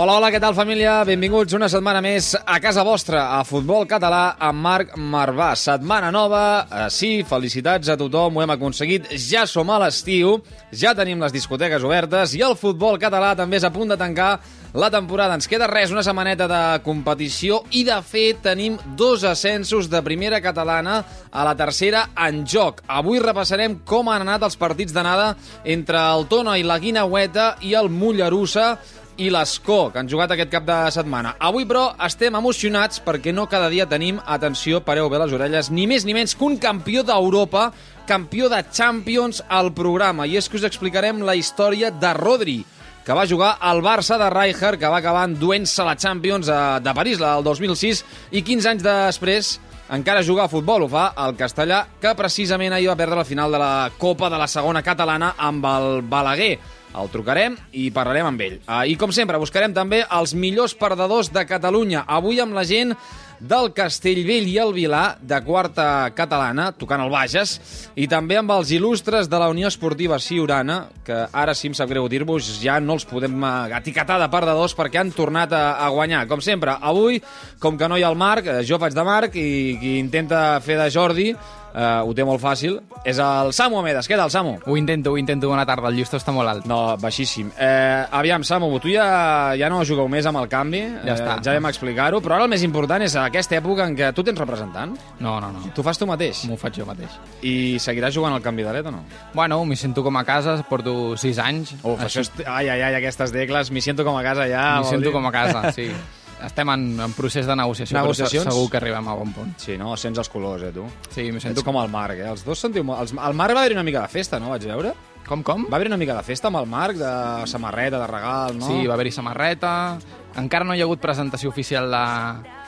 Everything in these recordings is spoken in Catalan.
Hola, hola, què tal família? Benvinguts una setmana més a casa vostra, a Futbol Català, amb Marc Marvà. Setmana nova, eh, sí, felicitats a tothom, ho hem aconseguit, ja som a l'estiu, ja tenim les discoteques obertes i el futbol català també és a punt de tancar la temporada. Ens queda res, una setmaneta de competició i, de fet, tenim dos ascensos de primera catalana a la tercera en joc. Avui repassarem com han anat els partits d'anada entre el Tona i la Guinaueta i el Mollerussa i l'Escó, que han jugat aquest cap de setmana. Avui, però, estem emocionats perquè no cada dia tenim, atenció, pareu bé les orelles, ni més ni menys que un campió d'Europa, campió de Champions al programa. I és que us explicarem la història de Rodri, que va jugar al Barça de Rijkaard, que va acabar enduent-se la Champions eh, de París, del 2006, i 15 anys després encara juga a futbol, ho fa el castellà, que precisament ahir va perdre la final de la Copa de la segona catalana amb el Balaguer. El trucarem i parlarem amb ell. Uh, I com sempre, buscarem també els millors perdedors de Catalunya. Avui amb la gent del Castellvell i el Vilà, de quarta catalana, tocant el Bages, i també amb els il·lustres de la Unió Esportiva Siurana, que ara sí em sap greu dir-vos, ja no els podem eh, etiquetar de perdedors perquè han tornat a, a guanyar. Com sempre, avui, com que no hi ha el Marc, eh, jo faig de Marc i qui intenta fer de Jordi, Uh, ho té molt fàcil, és el Samu Amedes. Què tal, Samu? Ho intento, ho intento. Bona tarda, el llistó està molt alt. No, baixíssim. Eh, aviam, Samu, tu ja, ja no jugueu més amb el canvi, Ja està. ja vam explicar-ho, però ara el més important és aquesta època en què tu tens representant. No, no, no. Tu fas tu mateix. M'ho faig jo mateix. I seguiràs jugant al canvi d'alet o no? Bueno, m'hi sento com a casa, porto 6 anys. Uf, això és... Ai, ai, ai, aquestes decles, m'hi sento com a casa ja. M'hi sento dir. com a casa, sí. Estem en, en procés de negociació, Negociacions? però segur que arribem a bon punt. Sí, no? Sents els colors, eh, tu? Sí, m'hi Sento sento com el Marc, eh? Els dos sentiu. Els... El Marc va haver una mica de festa, no? Vaig veure. Com, com? Va haver una mica de festa amb el Marc, de samarreta, de regal, no? Sí, va haver-hi samarreta. Encara no hi ha hagut presentació oficial de,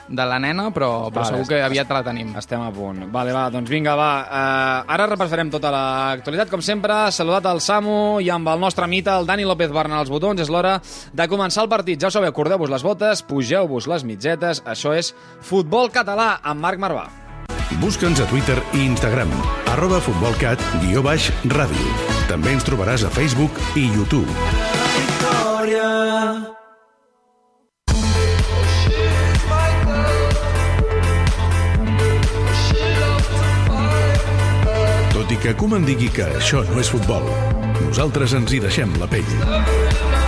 de la nena, però, però Vale, segur que aviat la tenim. Estem a punt. Vale, va, doncs vinga, va. Uh, ara repassarem tota l'actualitat, com sempre. Saludat al Samu i amb el nostre mite, el Dani López Bernal als botons. És l'hora de començar el partit. Ja ho sabeu, cordeu-vos les botes, pugeu-vos les mitgetes. Això és Futbol Català amb Marc Marvà. Busca'ns a Twitter i Instagram, arroba futbolcat, guió baix, ràdio. També ens trobaràs a Facebook i YouTube. Victòria. Que Koeman digui que això no és futbol, nosaltres ens hi deixem la pell.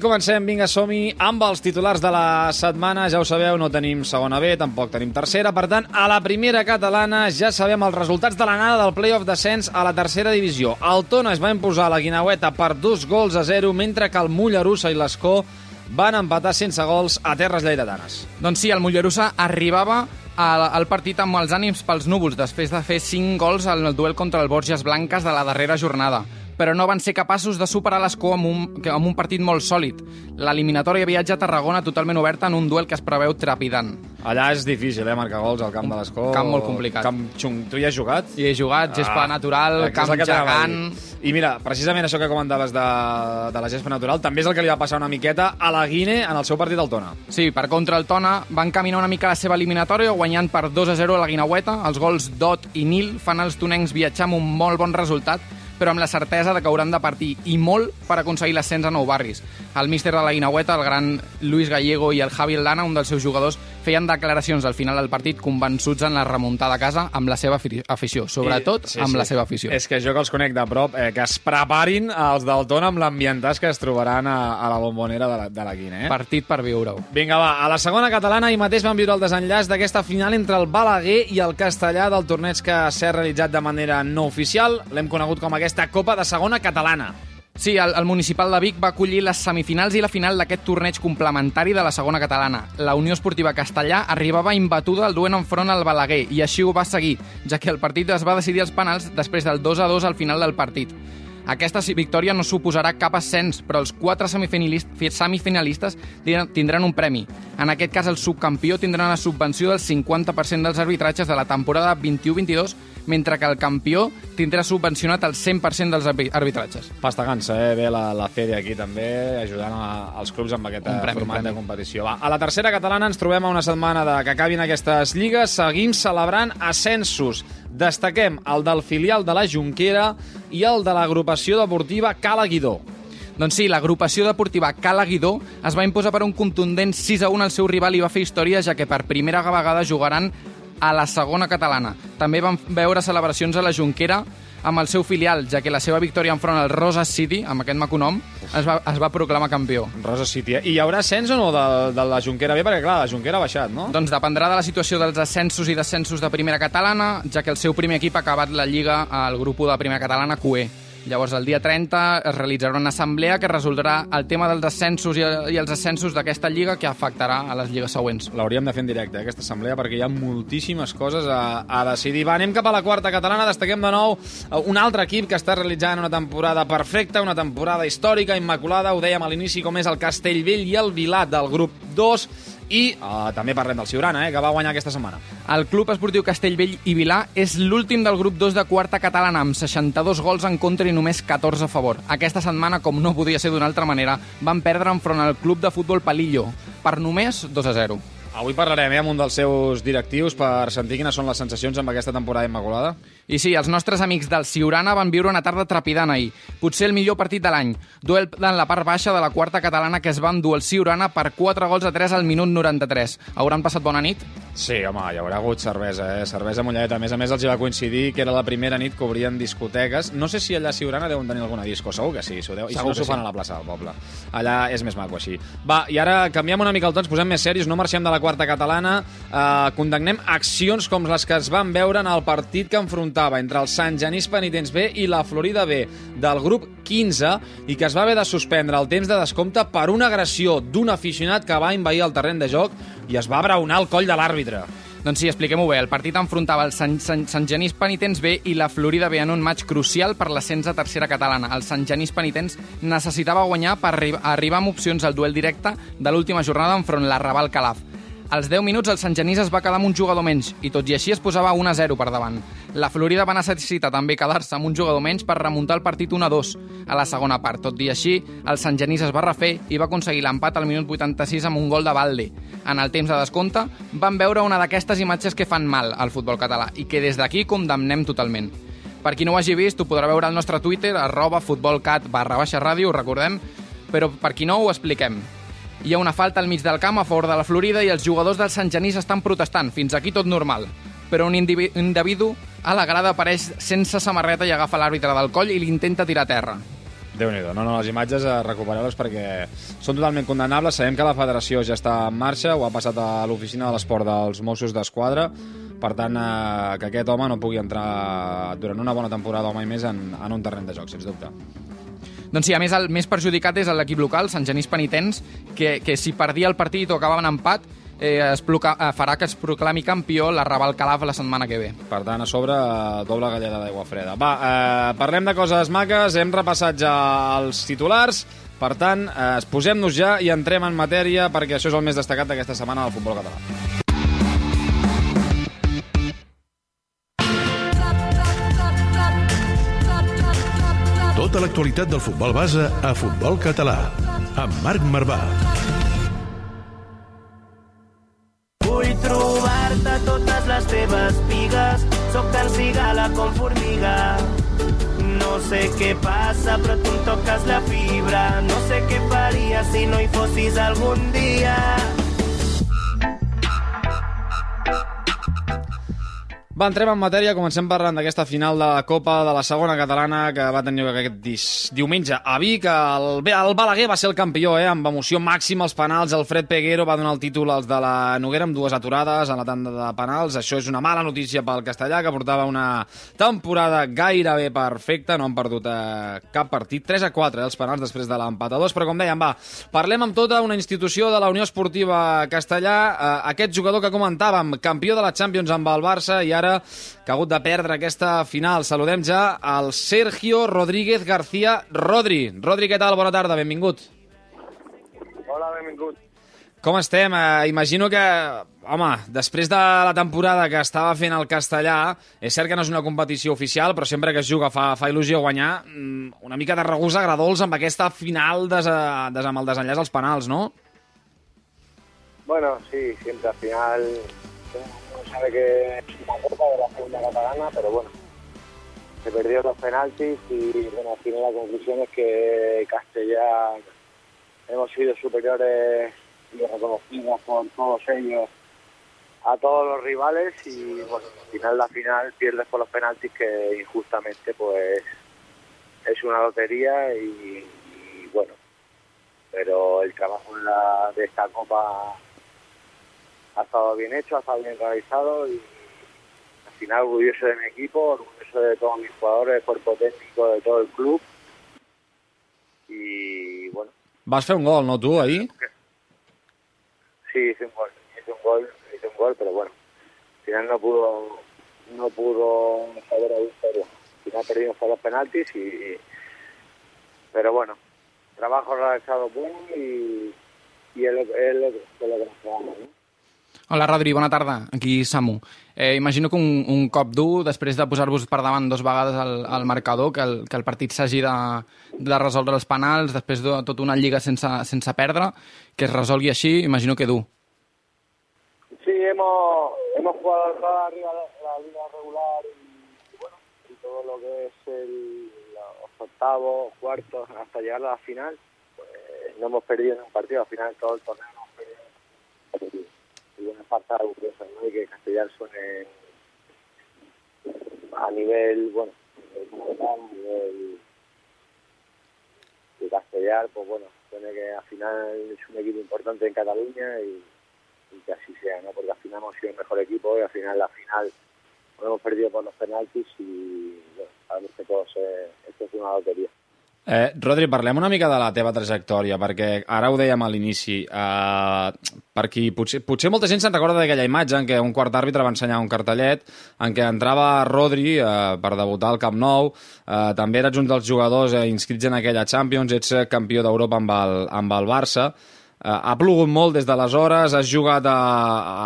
Comencem, vinga, som-hi, amb els titulars de la setmana. Ja ho sabeu, no tenim segona B, tampoc tenim tercera. Per tant, a la primera catalana ja sabem els resultats de l'anada del playoff descens a la tercera divisió. El Tona es va imposar a la Guinaueta per dos gols a zero, mentre que el Mollerussa i l'Escó van empatar sense gols a terres lleidatanes. Doncs sí, el Mollerussa arribava al partit amb els ànims pels núvols després de fer 5 gols en el duel contra el Borges Blanques de la darrera jornada però no van ser capaços de superar l'Escó amb, un, amb un partit molt sòlid. L'eliminatòria viatja a Tarragona totalment oberta en un duel que es preveu trepidant. Allà és difícil, eh, marcar gols al camp de l'Escó. camp molt complicat. Camp xung. Tu hi has jugat? I he jugat, gespa natural, que és camp gegant... I mira, precisament això que comentaves de, de la gespa natural també és el que li va passar una miqueta a la Guine en el seu partit al Tona. Sí, per contra el Tona van caminar una mica la seva eliminatòria guanyant per 2 a 0 a la Guinaueta. Els gols Dot i Nil fan els tonencs viatjar amb un molt bon resultat però amb la certesa de que hauran de partir i molt per aconseguir l'ascens a Nou Barris. El míster de la Guinaueta, el gran Luis Gallego i el Javi Aldana, un dels seus jugadors, feien declaracions al final del partit convençuts en la remuntada a casa amb la seva afi- afició, sobretot I- sí, amb sí. la seva afició. És que jo que els conec de prop, eh, que es preparin els del Tona amb l'ambientàs que es trobaran a, a la bombonera de la, de la Guina, eh? Partit per viure-ho. Vinga, va, a la segona catalana ahir mateix vam viure el desenllaç d'aquesta final entre el Balaguer i el Castellà del torneig que s'ha realitzat de manera no oficial. L'hem conegut com aquesta Copa de Segona Catalana. Sí, el, el municipal de Vic va acollir les semifinals i la final d'aquest torneig complementari de la segona catalana. La Unió Esportiva Castellà arribava imbatuda al duent enfront al Balaguer i així ho va seguir, ja que el partit es va decidir als penals després del 2 a 2 al final del partit. Aquesta victòria no suposarà cap ascens, però els quatre semifinalist- fi- semifinalistes tindran un premi. En aquest cas, el subcampió tindrà una subvenció del 50% dels arbitratges de la temporada 21-22, mentre que el campió tindrà subvencionat el 100% dels arbi- arbitratges. Pasta gansa, eh? Ve la, la Fede aquí també, ajudant a, als clubs amb aquest premi, format premi. de competició. Va, a la tercera catalana ens trobem a una setmana de que acabin aquestes lligues. Seguim celebrant ascensos. Destaquem el del filial de la Junquera i el de l'agrupació deportiva Cala Guidó. Doncs sí, l'agrupació deportiva Cala Guidó es va imposar per un contundent 6 a 1 al seu rival i va fer història, ja que per primera vegada jugaran a la segona catalana. També van veure celebracions a la Junquera amb el seu filial, ja que la seva victòria enfront al Rosa City, amb aquest maco nom, es va, es va proclamar campió. Rosa City. eh? I hi haurà ascens o no de, de la Junquera B? Perquè, clar, la Junquera ha baixat, no? Doncs dependrà de la situació dels ascensos i descensos de primera catalana, ja que el seu primer equip ha acabat la Lliga al grup de primera catalana QE. Llavors, el dia 30 es realitzarà una assemblea que resoldrà el tema dels descensos i, i els ascensos d'aquesta lliga que afectarà a les lligues següents. L'hauríem de fer en directe, eh, aquesta assemblea, perquè hi ha moltíssimes coses a, a decidir. Va, anem cap a la quarta catalana, destaquem de nou eh, un altre equip que està realitzant una temporada perfecta, una temporada històrica, immaculada, ho dèiem a l'inici, com és el Castellvell i el Vilat del grup 2, i uh, també parlem del Ciurana, eh, que va guanyar aquesta setmana. El Club Esportiu Castellvell i Vilà és l'últim del grup 2 de quarta catalana amb 62 gols en contra i només 14 a favor. Aquesta setmana, com no podia ser d'una altra manera, van perdre enfront al Club de Futbol Palillo per només 2 a 0. Avui parlarem eh, amb un dels seus directius per sentir quines són les sensacions amb aquesta temporada immaculada. I sí, els nostres amics del Ciurana van viure una tarda trepidant ahir. Potser el millor partit de l'any. Duel en la part baixa de la quarta catalana que es va endur el Ciurana per 4 gols a 3 al minut 93. Hauran passat bona nit? Sí, home, hi haurà hagut cervesa, eh? Cervesa mulladeta. A més a més, els hi va coincidir que era la primera nit que obrien discoteques. No sé si allà a Siurana deuen tenir alguna disco, segur que sí. S'ho deu... I si no que s'ho fan sí. a la plaça del poble. Allà és més maco així. Va, i ara canviem una mica el to, ens posem més serios, no marxem de la quarta catalana, eh, condemnem accions com les que es van veure en el partit que enfrontava entre el Sant Genís Penitents B i la Florida B del grup 15 i que es va haver de suspendre el temps de descompte per una agressió d'un aficionat que va invair el terreny de joc i es va braonar el coll de l'àrbitre. Doncs sí, expliquem-ho bé. El partit enfrontava el Sant, Sant, Sant Genís Penitents B i la Florida B en un maig crucial per l'ascens a tercera catalana. El Sant Genís Penitents necessitava guanyar per arri arribar amb opcions al duel directe de l'última jornada enfront la Raval Calaf. Als 10 minuts el Sant Genís es va quedar amb un jugador menys i tot i així es posava 1-0 per davant. La Florida va necessitar també quedar-se amb un jugador menys per remuntar el partit 1-2 a la segona part. Tot i així, el Sant Genís es va refer i va aconseguir l'empat al minut 86 amb un gol de Valde. En el temps de descompte, van veure una d'aquestes imatges que fan mal al futbol català i que des d'aquí condemnem totalment. Per qui no ho hagi vist, ho podrà veure al nostre Twitter, arroba futbolcat barra baixa ràdio, recordem, però per qui no ho expliquem. Hi ha una falta al mig del camp a favor de la Florida i els jugadors del Sant Genís estan protestant. Fins aquí tot normal. Però un indivi- individu a la grada apareix sense samarreta i agafa l'àrbitre del coll i l'intenta tirar a terra. déu nhi no, no, les imatges eh, recupereu-les perquè són totalment condemnables. Sabem que la federació ja està en marxa, ho ha passat a l'oficina de l'esport dels Mossos d'Esquadra, per tant, eh, que aquest home no pugui entrar durant una bona temporada o mai més en, en un terreny de joc, sens dubte. Doncs sí, a més, el més perjudicat és l'equip local, Sant Genís Penitents, que, que si perdia el partit o acabava en empat, eh, es proca- eh, farà que es proclami campió la Raval Calaf la setmana que ve. Per tant, a sobre, eh, doble galleda d'aigua freda. Va, eh, parlem de coses maques, hem repassat ja els titulars, per tant, eh, posem-nos ja i entrem en matèria perquè això és el més destacat d'aquesta setmana del futbol català. L'actualitat del futbol base a Futbol Català, amb Marc Marvà. Vull trobar-te totes les teves pigues, sóc tan cigala com formiga. No sé què passa, però tu em toques la fibra. No sé què faria si no hi fossis algun dia. Va, entrem en matèria, comencem parlant d'aquesta final de la Copa de la segona catalana que va tenir aquest dis, diumenge a Vic. El, el Balaguer va ser el campió, eh, amb emoció màxima als penals. El Fred Peguero va donar el títol als de la Noguera amb dues aturades a la tanda de penals. Això és una mala notícia pel castellà, que portava una temporada gairebé perfecta. No han perdut eh, cap partit. 3 a 4 eh, els penals després de l'empat a 2. Però com dèiem, va, parlem amb tota una institució de la Unió Esportiva Castellà. Eh, aquest jugador que comentàvem, campió de la Champions amb el Barça i ara que ha hagut de perdre aquesta final. Saludem ja al Sergio Rodríguez García Rodri. Rodri, què tal? Bona tarda, benvingut. Hola, benvingut. Com estem? Eh, imagino que, home, després de la temporada que estava fent el castellà, és cert que no és una competició oficial, però sempre que es juga fa, fa il·lusió guanyar, mm, una mica de regús agradols amb aquesta final des, des, amb el desenllaç als penals, no? Bueno, sí, siempre al final uno sabe que es una copa de la segunda catalana, pero bueno, se perdió los penaltis y bueno, al final la conclusión es que Castellá hemos sido superiores y reconocidos por todos ellos a todos los rivales y bueno, al final la final pierdes por los penaltis que injustamente pues es una lotería y, bueno, pero el trabajo de esta copa ha estado bien hecho, ha estado bien realizado y al final orgulloso de mi equipo, orgulloso de todos mis jugadores, del cuerpo técnico, de todo el club. Y bueno. Vas fer un gol, no, tu, ahí? Sí, hice un gol, hice un gol, hice un gol, pero bueno, al final no pudo, no pudo saber ahí, pero al final perdimos por los penaltis y, pero bueno, trabajo realizado bueno y, y es lo que nos quedamos, ¿no? Hola, Rodri, bona tarda. Aquí Samu. Eh, imagino que un, un cop dur, després de posar-vos per davant dos vegades al, al marcador, que el, que el partit s'hagi de, de resoldre els penals, després de tota una lliga sense, sense perdre, que es resolgui així, imagino que dur. Sí, hemos, hemos jugado toda arriba la, la liga regular y, bueno, y todo lo que es el, los octavos, cuartos, hasta llegar a la final, pues no hemos perdido en un partido, al final todo el torneo hemos perdido. Una parte orgullosa, ¿no? Y que Castellar suene a nivel, bueno, a nivel de Castellar, pues bueno, suene que al final es un equipo importante en Cataluña y, que así sea, ¿no? Porque al final hemos sido el mejor equipo y al final la final hemos perdido por los penaltis y bueno, sabemos que todos eh, esto es una lotería. Eh, Rodri, parlem una mica de la teva trajectòria, perquè ara ho dèiem a l'inici, eh, per qui potser, potser molta gent se'n recorda d'aquella imatge en què un quart àrbitre va ensenyar un cartellet en què entrava Rodri eh, per debutar al Camp Nou, eh, també eres un dels jugadors eh, inscrits en aquella Champions, ets eh, campió d'Europa amb, el, amb el Barça, eh, ha plogut molt des d'aleshores, has jugat a,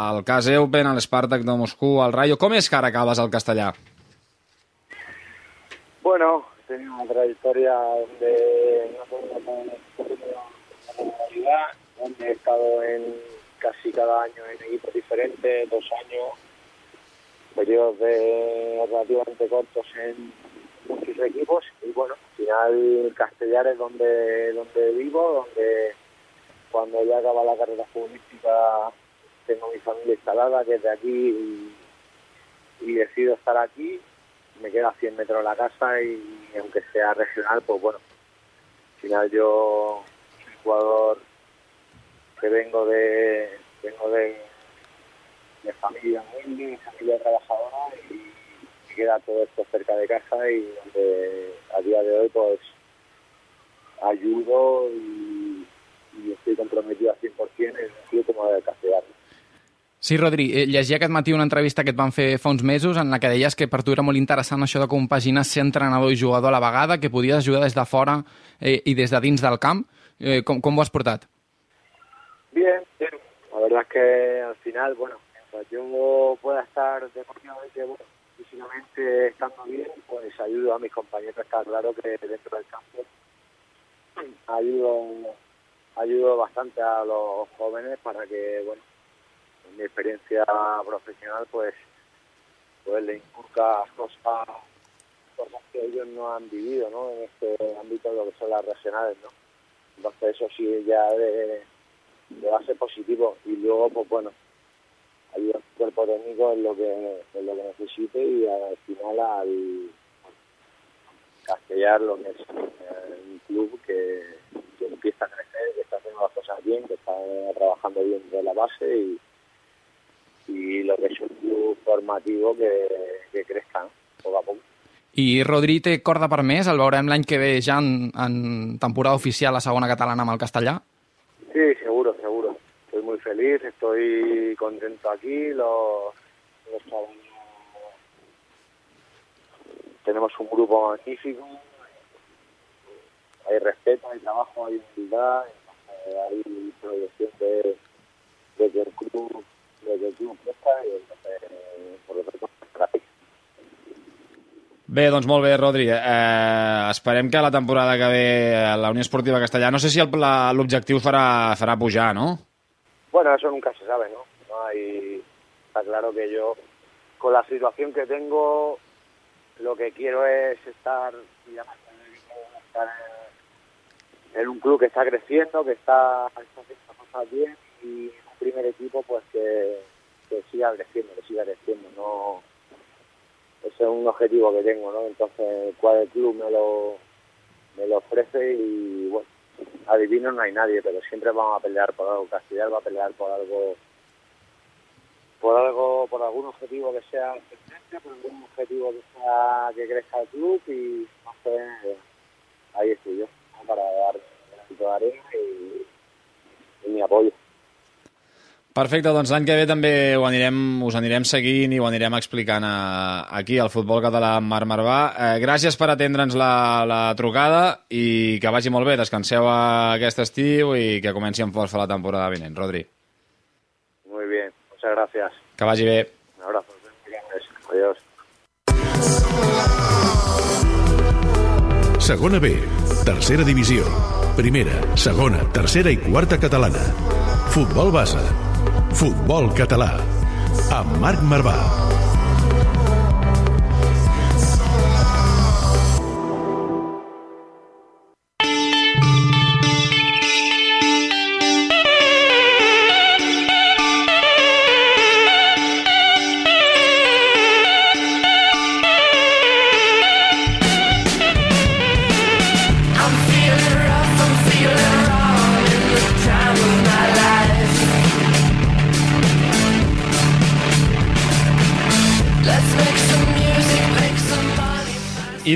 al Cas Eupen, a l'Espartac de Moscou, al Rayo, com és que ara acabes al castellà? Bueno, tenido una trayectoria donde no realidad, donde he estado en casi cada año en equipos diferentes, dos años, periodos de relativamente cortos en muchos equipos. Y bueno, al final Castellar es donde, donde vivo, donde cuando ya acaba la carrera futbolística tengo mi familia instalada, que es de aquí y decido estar aquí me queda a 100 metros la casa y aunque sea regional, pues bueno, al final yo soy jugador que vengo de vengo de, de familia humilde, familia trabajadora y me queda todo esto cerca de casa y donde a día de hoy pues ayudo y, y estoy comprometido al 100% en el club como de castellano. Sí, Rodri, eh, llegia aquest matí una entrevista que et van fer fa uns mesos en la que deies que per tu era molt interessant això de compaginar ser entrenador i jugador a la vegada, que podies ajudar des de fora eh, i des de dins del camp. Eh, com, com ho has portat? Bien, bien. La verdad es que al final, bueno, mientras yo pueda estar deportivamente, bueno, físicamente estando bien, pues ayudo a mis compañeros. Está claro que dentro del campo ayudo, ayudo bastante a los jóvenes para que, bueno, en mi experiencia profesional, pues, pues le inculcas cosas, cosas que ellos no han vivido, ¿no? En este ámbito de lo que son las regionales, ¿no? Entonces eso sí ya de, de base positivo y luego, pues bueno, ayuda a su cuerpo técnico en lo que, en lo que necesite y al final al castellar lo que es eh, un club que, que empieza a crecer, que está haciendo las cosas bien, que está trabajando bien de la base y, y lo que es un club formativo que, que crezca poco a poco. I Rodri té corda per més? El veurem l'any que ve ja en, en temporada oficial a segona catalana amb el castellà? Sí, seguro, seguro. Estoy muy feliz, estoy contento aquí. Los, los tenemos un grupo magnífico. Hay respeto, hay trabajo, hay humildad, hay proyección de, de que el club, Bé, doncs molt bé, Rodri. Eh, esperem que la temporada que ve la Unió Esportiva Castellà... No sé si l'objectiu farà, farà pujar, no? Bueno, eso nunca se sabe, ¿no? No. Está claro que yo, con la situación que tengo, lo que quiero es estar, en, un club que está creciendo, que está, haciendo cosas bien primer equipo pues que, siga creciendo, que siga creciendo. No, ese es un objetivo que tengo, ¿no? Entonces, cuál club me lo, me lo ofrece y bueno, adivino no hay nadie, pero siempre vamos a pelear por algo. Castellar va a pelear por algo, por algo, por algún objetivo que sea por algún objetivo que sea que crezca el club y entonces ahí estoy yo ¿no? para dar granito de arena y mi apoyo. Perfecte, doncs l'any que ve també ho anirem, us anirem seguint i ho anirem explicant a, aquí al futbol català amb Marc Marvà. Eh, gràcies per atendre'ns la, la trucada i que vagi molt bé. Descanseu aquest estiu i que comenci amb força la temporada vinent. Rodri, Muy bien, muchas gracias. que vagi bé. Un abrazo. Adiós. Segona B, tercera divisió, primera, segona, tercera i quarta catalana. Futbol base, futbol català, amb Marc Marvà.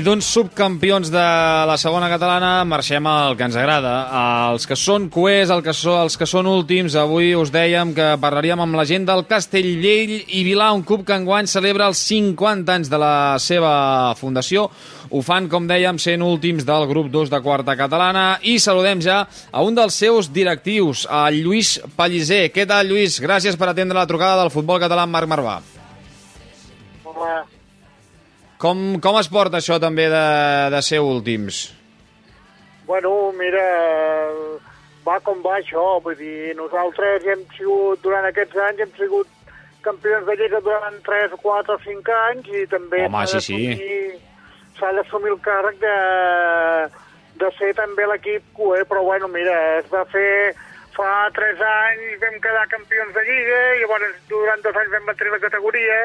D'uns subcampions de la segona catalana marxem al que ens agrada. Els que són cuers, el que so, els que són últims, avui us dèiem que parlaríem amb la gent del Castellllell i Vilà, un club que enguany celebra els 50 anys de la seva fundació. Ho fan, com dèiem, sent últims del grup 2 de quarta catalana i saludem ja a un dels seus directius, a Lluís Pellicer. Què tal, Lluís? Gràcies per atendre la trucada del futbol català amb Marc Marvà. Home, Com, com es porta això també de, de ser últims? bueno, mira, va com va això, vull dir, nosaltres hem sigut, durant aquests anys, hem sigut campions de Lliga durant 3, 4 o 5 anys i també s'ha sí, sí. d'assumir- el càrrec de, de ser també l'equip cué, però bueno, mira, es va fer fa 3 anys vam quedar campions de Lliga, i llavors durant dos anys vam mantenir la categoria,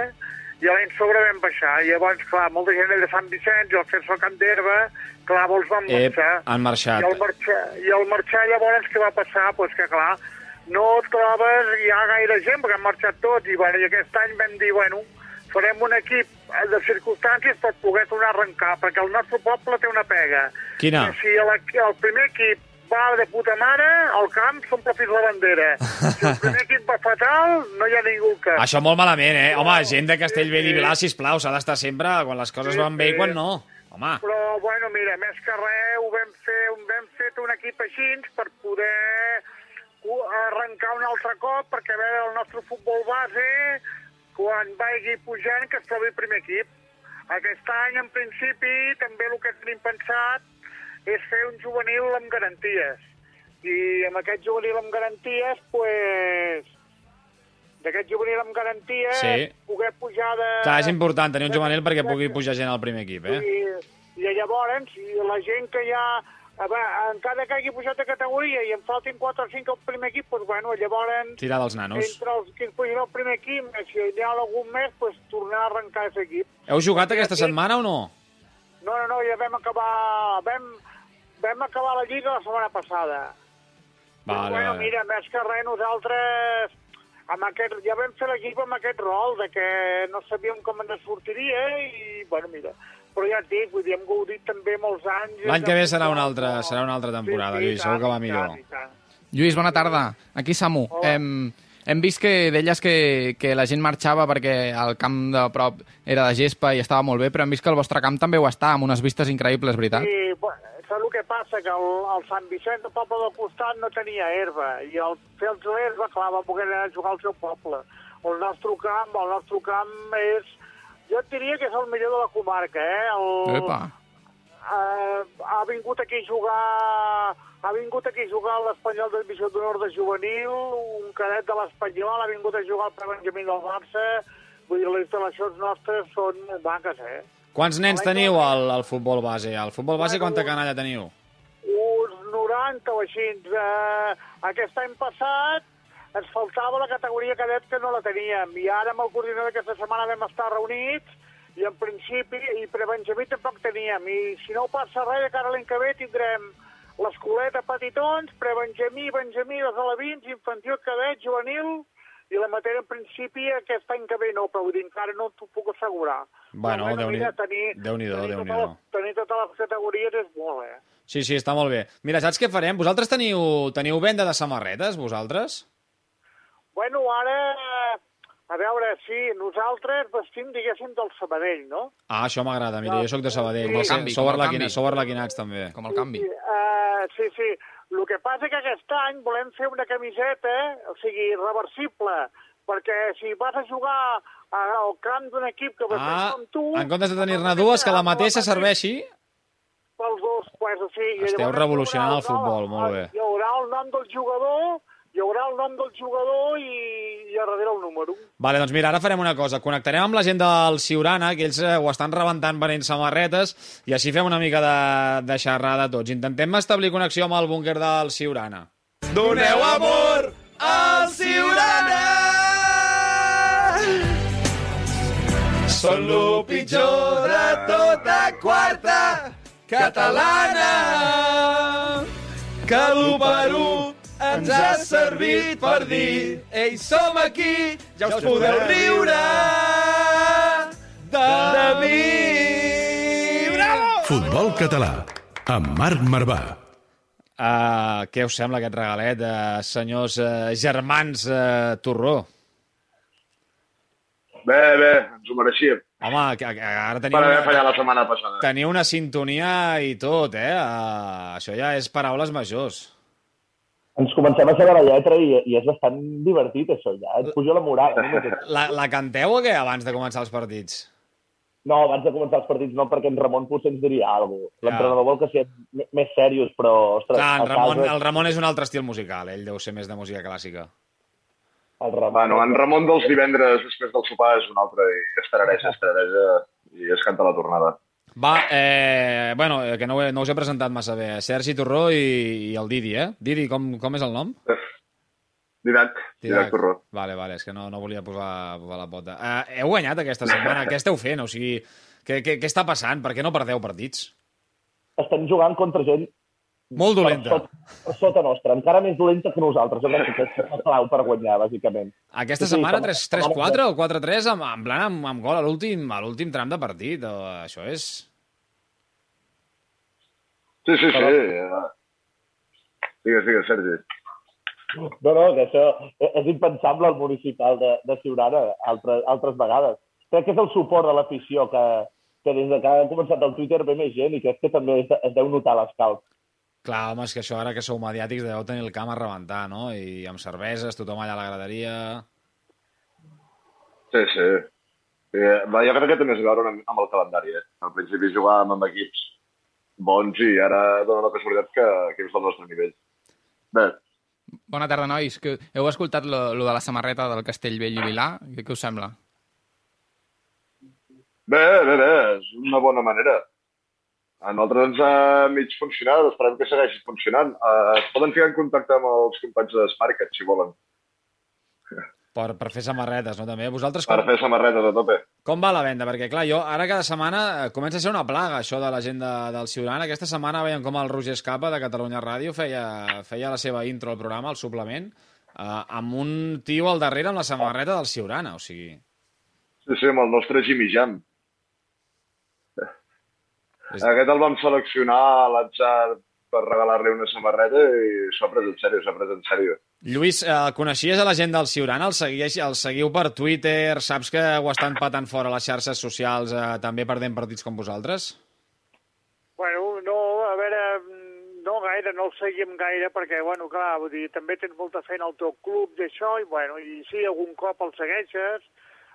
i a l'any sobre vam baixar. I llavors, clar, molta gent de Sant Vicenç, i el fer-se al Camp d'Herba, clar, molts van marxar. han marxat. I al marxar, i al marxar llavors què va passar? Pues que clar, no et trobes ja gaire gent, perquè han marxat tots, i, bueno, i aquest any vam dir, bueno, farem un equip de circumstàncies per poder tornar a arrencar, perquè el nostre poble té una pega. Quina? Que si el, el primer equip va de puta mare, al camp s'omple fins la bandera. Si el primer equip va fatal, no hi ha ningú que... Això molt malament, eh? Home, gent de Castellbell i Vilà, sisplau, s'ha d'estar sempre quan les coses Sí, van bé i quan no. Home, Però, bueno, mira, més que res, ho vam fer, ho vam fer un equip així per poder arrencar un altre cop, perquè a veure, el nostre futbol base, quan vagi pujant, que es trobi el primer equip. Aquest any, en principi, també el que tenim pensat és fer un juvenil amb garanties. I amb aquest juvenil amb garanties, pues, d'aquest juvenil amb garanties, Sí. poder pujar de... clar, és important tenir un juvenil perquè pugui pujar gent al primer equip, eh? I, I llavors, la gent que ja a veure, encara que hagi pujat de categoria i em faltin 4 o 5 al primer equip, doncs, bueno, llavors, Tirar dels nanos. entre els que pugen al primer equip, si hi ha algun més, doncs, tornar a arrencar aquest equip. Heu jugat aquesta setmana o no? No, no, no, ja vam acabar... Vam, vam acabar la Lliga la setmana passada. Vale, bueno, vale. mira, més que res, nosaltres amb aquest, ja vam fer l'equip amb aquest rol de que no sabíem com ens sortiria i, bueno, mira, però ja et dic, vull dir, hem gaudit també molts anys. L'any que ve serà una altra, serà una altra temporada, Sí, sí, Lluís, segur que va millor. tant, tant. Lluís, bona tarda. Aquí Samu. Hem, hem vist que deies que, que la gent marxava perquè el camp de prop era de gespa i estava molt bé, però hem vist que el vostre camp també ho està, amb unes vistes increïbles, veritat? I, bueno, saps el que passa? Que el, el Sant Vicent, el poble del costat, no tenia herba, i al fer els l'herba, clar, va poder anar a jugar al seu poble. El nostre camp, el nostre camp és... Jo et diria que és el millor de la comarca, eh? El, Epa. eh, ha vingut aquí a jugar ha vingut aquí a jugar l'Espanyol de Divisió d'Honor de Juvenil, un cadet de l'Espanyol, ha vingut a jugar el Benjamí del Barça, vull dir, les instal·lacions nostres són maques, eh? Quants nens teniu al, al futbol base? Al futbol base quanta canalla teniu? Uns 90 o així. Eh, aquest any passat ens faltava la categoria cadet que no la teníem, i ara amb el coordinador aquesta setmana vam estar reunits, i en principi, i pre-Benjamí tampoc teníem, i si no passa res, de cara a l'any que ve tindrem l'escoleta petitons, pre-Benjamí, Benjamí, els alevins, infantil, cadet, juvenil, i la matèria en principi aquest any que ve no, però vull dir, encara no t'ho puc assegurar. Bueno, Però, Déu-n'hi- mira, tenir, Déu-n'hi-do, tenir, Déu-n'hi-do. totes les- tenir totes les categories és molt, eh? Sí, sí, està molt bé. Mira, saps què farem? Vosaltres teniu, teniu venda de samarretes, vosaltres? Bueno, ara, a veure, sí, nosaltres vestim, diguéssim, del Sabadell, no? Ah, això m'agrada. Mira, jo sóc de Sabadell. Sí, canvi, sou, com el arlequina, canvi. sou arlequinats, també. Com el canvi. Sí, sí. El que passa que aquest any volem fer una camiseta, o sigui, reversible, perquè si vas a jugar al camp d'un equip que vestim Ah, com tu... en comptes de tenir-ne dues, que la mateixa serveixi... Pels dos, pues, o sigui... Esteu revolucionant haurà el futbol, molt bé. Hi haurà el nom del jugador, hi haurà el nom del jugador i, i a darrere el número. Vale, doncs mira, ara farem una cosa. Connectarem amb la gent del Ciurana, que ells eh, ho estan rebentant venent samarretes, i així fem una mica de, de xerrada tots. Intentem establir connexió amb el búnquer del Ciurana. Doneu amor al Ciurana! Són lo pitjor de tota quarta catalana que l'1 per 1 ens ha servit per dir Ei, som aquí, ja us podeu riure de, de mi. Bravo! Futbol català, amb Marc Marvà. Uh, què us sembla aquest regalet, uh, senyors uh, germans uh, Torró? Bé, bé, ens ho mereixíem. Home, ara teniu Per haver una, fallat la setmana passada. teniu una sintonia i tot, eh? Uh, això ja és paraules majors. Ens comencem a saber la lletra i, i és bastant divertit, això, ja. Et puja la moral. No, La, la canteu o què abans de començar els partits? no abans de començar els partits no, perquè en Ramon potser ens diria alguna cosa. Ja. L'entrenador vol que siguem més serios, però, ostres... Clar, en Ramon, casa- el Ramon és un altre estil musical, ell deu ser més de música clàssica. el Ramon... Bueno, en Ramon dels divendres després del sopar és un altre i es tarareja, es tarareja i es canta la tornada. Va, eh, bueno, eh, que no, he, no us he presentat massa bé. Sergi Torró i, i el Didi, eh? Didi, com, com és el nom? Didac, Didac Torró. Vale, vale, és que no, no volia posar, posar la pota. Uh, heu guanyat aquesta setmana, què esteu fent? O sigui, què, què, què està passant? Per què no perdeu partits? Estem jugant contra gent Molt dolenta. sota, per sota nostra, encara més dolenta que nosaltres. Jo crec que és la clau per guanyar, bàsicament. Aquesta Sí, setmana com- 3-4 o 4-3 amb, en plan amb, amb gol a l'últim a l'últim tram de partit. O, això és... Sí, sí, sí. eh, Digues, digues, Sergi. No, no, que això és impensable al municipal de, de Siurana altres, altres vegades. Crec que és el suport de l'afició que, que des de que ha començat el Twitter ve més gent i crec que també es, es deu notar l'escalf. Clar, home, és que això ara que sou mediàtics deveu tenir el camp a rebentar, no? I amb cerveses, tothom allà a la graderia... Sí, sí. Eh, va, jo crec que té més a veure amb, amb el calendari. Eh? Al principi jugàvem amb equips bons i ara dona la casualitat que equips del nostre nivell. Bé, Bona tarda, nois. Que heu escoltat lo, lo de la samarreta del Castellvell i Vilà? Què, què us sembla? bé, bé, bé, és una bona manera. A nosaltres ens ha mig funcionat, esperem que segueixi funcionant. Uh, es poden ficar en contacte amb els companys de Smarket, si volen, Per, per fer samarretes, no, també? Vosaltres per com, fer samarretes a tope. com va la venda? Perquè, clar, jo ara cada setmana eh, comença a ser una plaga, això de la gent de, del Ciurana. Aquesta setmana veiem com el Roger Escapa, de Catalunya Ràdio, feia, feia la seva intro al programa, al suplement, eh, amb un tio al darrere amb la samarreta del Ciurana, o sigui... Sí, sí, amb el nostre Jimmy Jam. És- Aquest el vam seleccionar a l'atzar per regalar-li una samarreta i s'ho ha pres en sèrio, s'ho ha pres en sèrio. Lluís, eh, coneixies a la gent del Ciurana? El, segueix, el seguiu per Twitter? Saps que ho estan patant fora a les xarxes socials, eh, també perdent partits com vosaltres? Bueno, no, a veure, no gaire, no el seguim gaire, perquè, bueno, clar, vull dir, també tens molta feina al teu club d'això, i, bueno, i sí, algun cop el segueixes.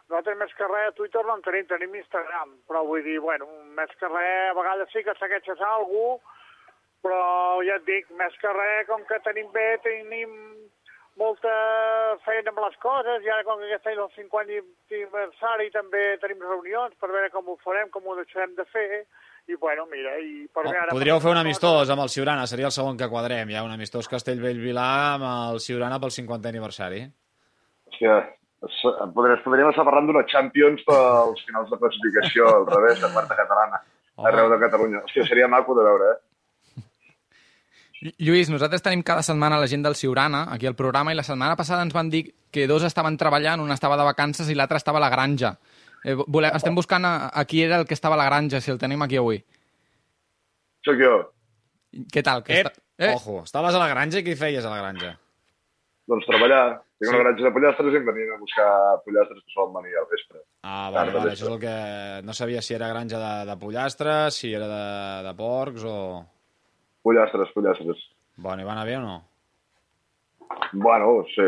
Nosaltres, més que res, a Twitter no en tenim, tenim Instagram, però vull dir, bueno, més que res, a vegades sí que segueixes algú, però ja et dic, més que res, com que tenim bé, tenim molta feina amb les coses, i ara com que aquest any és el 50 aniversari també tenim reunions per veure com ho farem, com ho deixarem de fer, i bueno, mira, i per Oh, veure... podríeu fer un amistós amb el Ciurana, seria el segon que quadrem, ja, un amistós Castellbell-Vilar amb el Ciurana pel 50 aniversari. Hòstia, s- podríem, podríem estar parlant d'una Champions pels finals de classificació, al revés, de quarta catalana, arreu de Catalunya. Hòstia, seria maco de veure, eh? Lluís, nosaltres tenim cada setmana la gent del Ciurana aquí al programa i la setmana passada ens van dir que dos estaven treballant, un estava de vacances i l'altre estava a la granja. Eh, volem, estem buscant a, a qui era el que estava a la granja, si el tenim aquí avui. Sóc jo. Què tal? Que Ep, està... eh? ojo, estaves a la granja i què feies a la granja? Doncs treballar. Tinc Sí. una granja de pollastres i em venien a buscar pollastres que solen venir al vespre. Ah, vale, vale, vespre. això és el que... No sabia si era granja de, de pollastres, si era de, de porcs o... Pollastres, pollastres. Bueno, i va anar bé o no? Bueno, sí,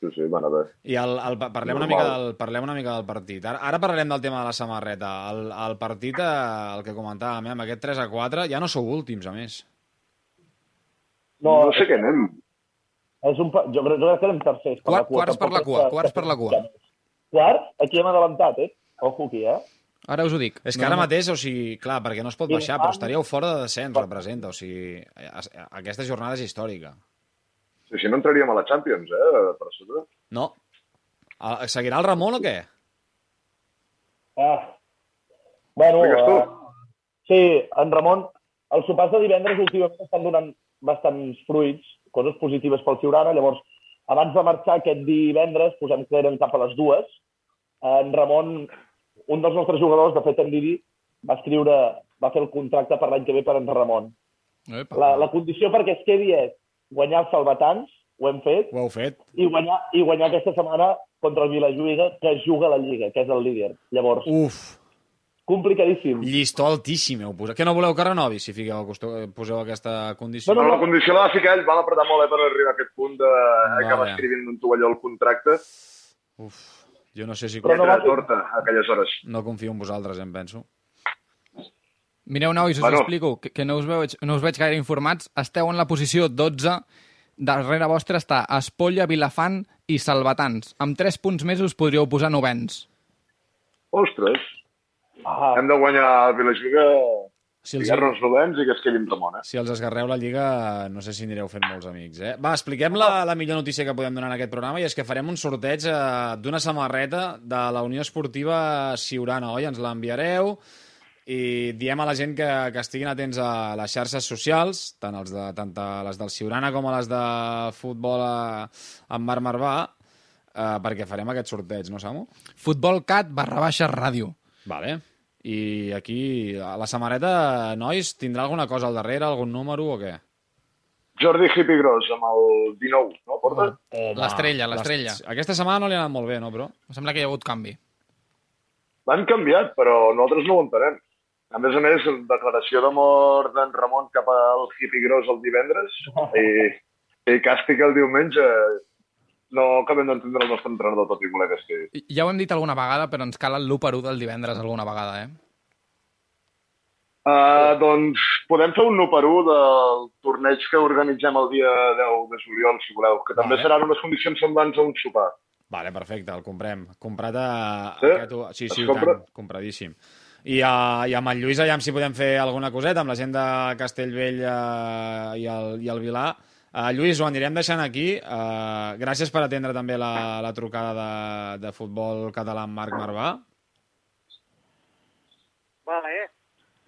sí, sí, van a bé. I el, el, parlem, una Normal. mica del, parlem una mica del partit. Ara, ara parlarem del tema de la samarreta. El, el partit, eh, el que comentàvem, eh, amb aquest 3 a 4, ja no sou últims, a més. No, no sé què anem. És un, pa- jo, crec, jo crec que anem tercers. Quart- quarts per la cua, quarts per la cua. Quarts? Aquí hem adelantat, eh? Ojo aquí, eh? Ara us ho dic. És que ara mateix, o sigui, clar, perquè no es pot Sí, baixar, ah. però estaríeu fora de descens, representa. O sigui, aquesta jornada és històrica. Si, si no entraríem a la Champions, eh, per sota. No? A- Seguirà el Ramon o què? Ah. Bueno, eh, sí, en Ramon, els sopars de divendres últimament estan donant bastants fruits, coses positives pel Ciurana. Llavors, abans de marxar aquest divendres, posem que eren cap a les dues, en Ramon, un dels nostres jugadors, de fet en Didi, va escriure, va fer el contracte per l'any que ve per en Ramon. Epa. La, la condició perquè es quedi és guanyar els salvatans, ho hem fet, Ho heu fet? i guanyar, i guanyar aquesta setmana contra el Vilajuïga, que juga a la Lliga, que és el líder. Llavors, Uf, complicadíssim. llistó altíssim heu posat. Que no voleu que renovi si fiqueu, acostu- poseu aquesta condició? No, Bueno, la condició la va ficar ell, va apretar molt eh, per arribar a aquest punt de Vale. acabar escrivint un tovalló el contracte. Uf, jo no sé si... Però no va- torta, a aquelles hores. No confio en vosaltres, em penso. Mireu, nois, us Bueno. explico, que, que no, us veig, no us veig gaire informats. Esteu en la posició 12, darrere vostre està Espolla, Vilafant i Salvatans. Amb 3 punts més us podríeu posar novens. Ostres, Ah, hem de guanyar el Vilajuga, Si els, ficar-nos novens i que es quedi amb Ramon, eh? si els esgarreu la Lliga, no sé si anireu fent molts amics, eh? Va, expliquem la, la millor notícia que podem donar en aquest programa i és que farem un sorteig eh, d'una samarreta de la Unió Esportiva Siurana, oi? Ens l'enviareu i diem a la gent que, que estiguin atents a les xarxes socials, tant, els de, tant a les del Siurana com a les de futbol a, amb Marc Marvà, eh, perquè farem aquest sorteig, no, Samu? Futbolcat barra baixa ràdio. Vale. I aquí, a la samarreta, nois, tindrà alguna cosa al darrere, algun número o què? Jordi Hippie Gros amb el 19, no? Porta? L'estrella, l'estrella. Aquesta setmana no li ha anat molt bé, no, però? Em sembla que hi ha hagut canvi. L'han canviat, però nosaltres no ho entenem. A més a més, declaració d'amor d'en Ramon cap al Hippie Gros el divendres i, i càstig el diumenge. No acabem d'entendre el nostre entrenador, tot i voler que estigui. Ja ho hem dit alguna vegada, però ens cal el l'1 del divendres alguna vegada, eh? Uh, doncs podem fer un 1 per 1 del torneig que organitzem el dia 10 de juliol, si voleu, que també Vale. seran unes condicions semblants a un sopar. Vale, perfecte, el comprem. Comprat a... Sí? Aquest... Sí, sí, compra? tant, compradíssim. I, uh, I amb el Lluís, allà si podem fer alguna coseta, amb la gent de Castellvell uh, i, el, i el Vilar. Uh, Lluís, ho anirem deixant aquí. Uh, gràcies per atendre també la, la trucada de, de futbol català amb Marc Marvà. Vale.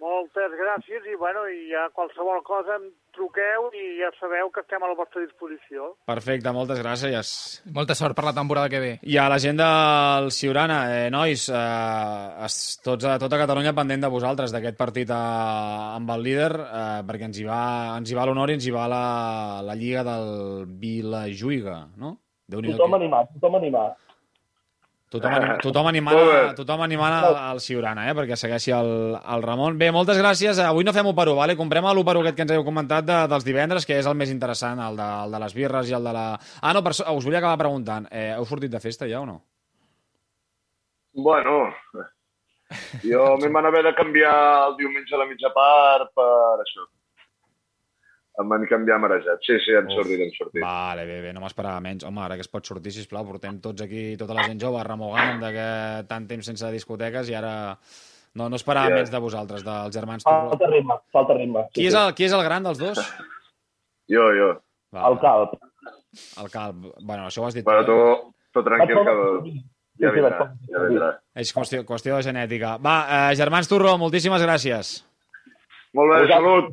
Moltes gràcies i, bueno, i ja qualsevol cosa em truqueu i ja sabeu que estem a la vostra disposició. Perfecte, moltes gràcies. Molta sort per la temporada que ve. I a la gent del Ciurana, eh, nois, eh, es, tots, a tota Catalunya pendent de vosaltres, d'aquest partit a, amb el líder, eh, perquè ens hi va, ens hi va l'honor i ens hi va la, la Lliga del Vilajuiga, no? Tothom que- animat, tothom animat. Tothom, anim, tothom animant, a, tothom animant al, al Ciurana, eh, perquè segueixi el, el Ramon. Bé, moltes gràcies. Avui no fem 1 per 1, vale? comprem l'1 per 1 aquest que ens heu comentat de, dels divendres, que és el més interessant, el de, el de les birres i el de la... Ah, no, per, us volia acabar preguntant. Eh, heu sortit de festa ja o no? Bueno, jo a mi m'han haver de canviar el diumenge a la mitja part per això. Em van canviar marejat. Sí, sí, hem Uf. sortit, hem sortit. Vale, bé, bé, no m'esperava menys. Home, ara que es pot sortir, sisplau, portem tots aquí, tota la gent jove, remugant de que tant temps sense discoteques i ara no, no esperava Ja. menys de vosaltres, dels germans. Falta ritme, falta ritme. Qui és, el, qui és el gran dels dos? Jo, jo. Va, El calp. El calb. Bueno, això ho has dit Bueno, tu. tu, tu tranquil, que Sí, ja sí, vindrà, ja vindrà. És qüestió, qüestió de genètica. Va, eh, germans Turró, moltíssimes gràcies. Molt bé, salut!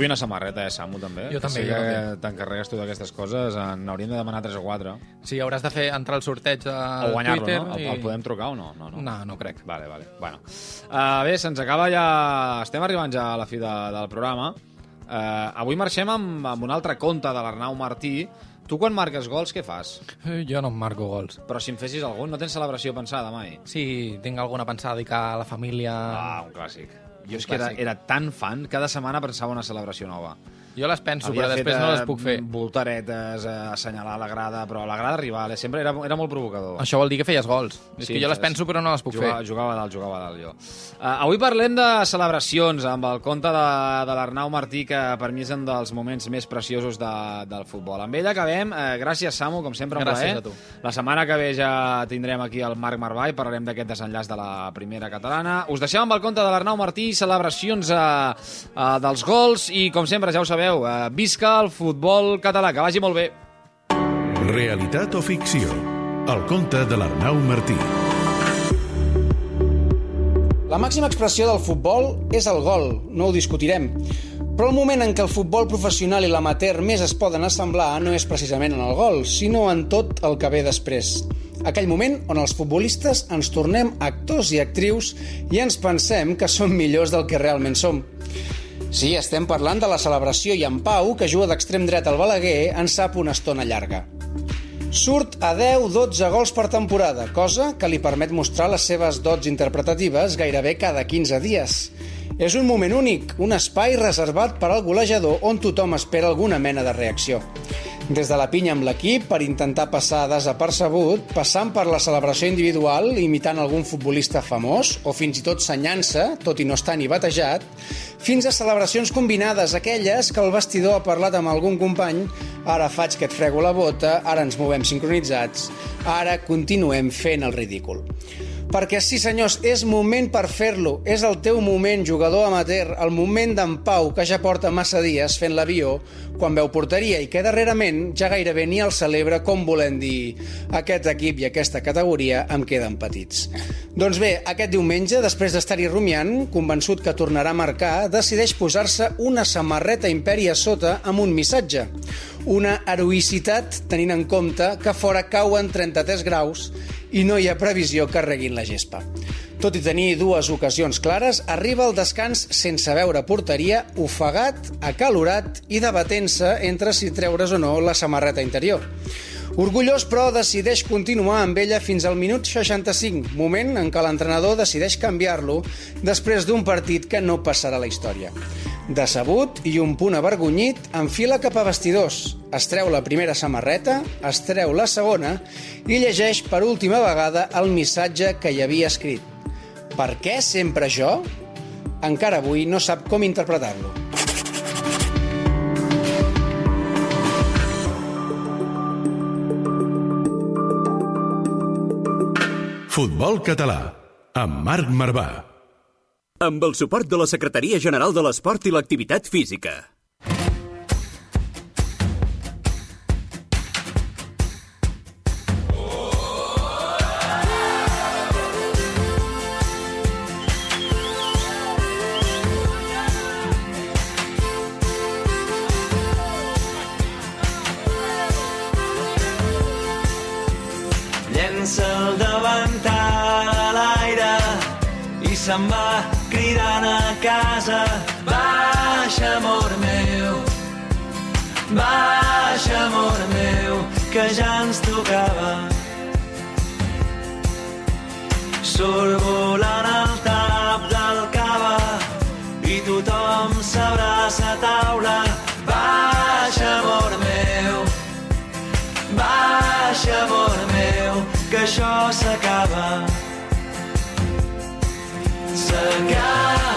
Vull una samarreta, eh, Samu, també. Jo també, Sí jo que també. t'encarregues tu d'aquestes coses, en hauríem de demanar 3 o 4. Sí, hauràs de fer entrar el sorteig a O guanyar-lo, Twitter. no? El, el podem trucar o no? No, no. No, no crec. Vale, vale. Bueno. Uh, bé, se'ns acaba ja... Estem arribant ja a la fi de, del programa. Uh, avui marxem amb, amb un altre conte de l'Arnau Martí. Tu quan marques gols, què fas? Eh, Jo no em marco gols. Però si en fessis algun, no tens celebració pensada mai? Sí, tinc alguna pensada a dedicar a la família... Ah, un clàssic. Jo és que era, era tan fan, cada setmana pensava una celebració nova. Jo les penso, Havia però després no eh, les puc fer. Voltaretes, eh, assenyalar la grada, però la grada rival, eh, sempre era, era molt provocador. Això vol dir que feies gols. És Sí, que jo les penso però no les puc jugava, fer. Jugava a dalt, jugava a dalt, jo. Uh, avui parlem de celebracions, amb el conte de, de l'Arnau Martí, que per mi és un dels moments més preciosos de, del futbol. Amb ell acabem. Uh, gràcies, Samu, com sempre, un Gràcies plaer. a tu. La setmana que ve ja tindrem aquí el Marc Marvà i parlarem d'aquest desenllaç de la primera catalana. Us deixem amb el conte de l'Arnau Martí, celebracions uh, uh, dels gols i, com sempre, ja ho sabeu, uh, visca el futbol català. Que vagi molt bé. Realitat o ficció? El conte de l'Arnau Martí. La màxima expressió del futbol és el gol, no ho discutirem. Però el moment en què el futbol professional i l'amateur més es poden assemblar no és precisament en el gol, sinó en tot el que ve després. Aquell moment on els futbolistes ens tornem actors i actrius i ens pensem que som millors del que realment som. Sí, estem parlant de la celebració i en Pau, que juga d'extrem dret al Balaguer, en sap una estona llarga. Surt a 10-12 gols per temporada, cosa que li permet mostrar les seves dots interpretatives gairebé cada 15 dies. És un moment únic, un espai reservat per al golejador on tothom espera alguna mena de reacció. Des de la pinya amb l'equip per intentar passar desapercebut, passant per la celebració individual imitant algun futbolista famós o fins i tot senyant-se, tot i no estar ni batejat, fins a celebracions combinades, aquelles que el vestidor ha parlat amb algun company, ara faig que et frego la bota, ara ens movem sincronitzats, ara continuem fent el ridícul. Perquè sí, senyors, és moment per fer-lo. És el teu moment, jugador amateur, el moment d'en Pau, que ja porta massa dies fent l'avió, quan veu porteria i que darrerament ja gairebé ni el celebra com volem dir aquest equip i aquesta categoria em queden petits. Doncs bé, aquest diumenge, després d'estar-hi rumiant, convençut que tornarà a marcar, decideix posar-se una samarreta imperi a sota amb un missatge. Una heroïcitat tenint en compte que fora cauen 33 graus i no hi ha previsió que reguin la gespa. Tot i tenir dues ocasions clares, arriba al descans sense veure porteria, ofegat, acalorat i debatent-se entre si treure's o no la samarreta interior. Orgullós, però, decideix continuar amb ella fins al minut 65, moment en què l'entrenador decideix canviar-lo després d'un partit que no passarà a la història. Decebut i un punt avergonyit, enfila cap a vestidors, es treu la primera samarreta, es treu la segona i llegeix per última vegada el missatge que hi havia escrit. Per què sempre jo? Encara avui no sap com interpretar-lo. Futbol català, amb Marc Marvà. Amb el suport de la Secretaria General de l'Esport i l'Activitat Física. Se'n va cridant a casa. Baixa, amor meu, baixa, amor meu, que ja ens tocava. Surt volant el tap del cava i tothom s'abraça a taula. Baixa, amor meu, baixa, amor meu, que això s'acaba. the guy.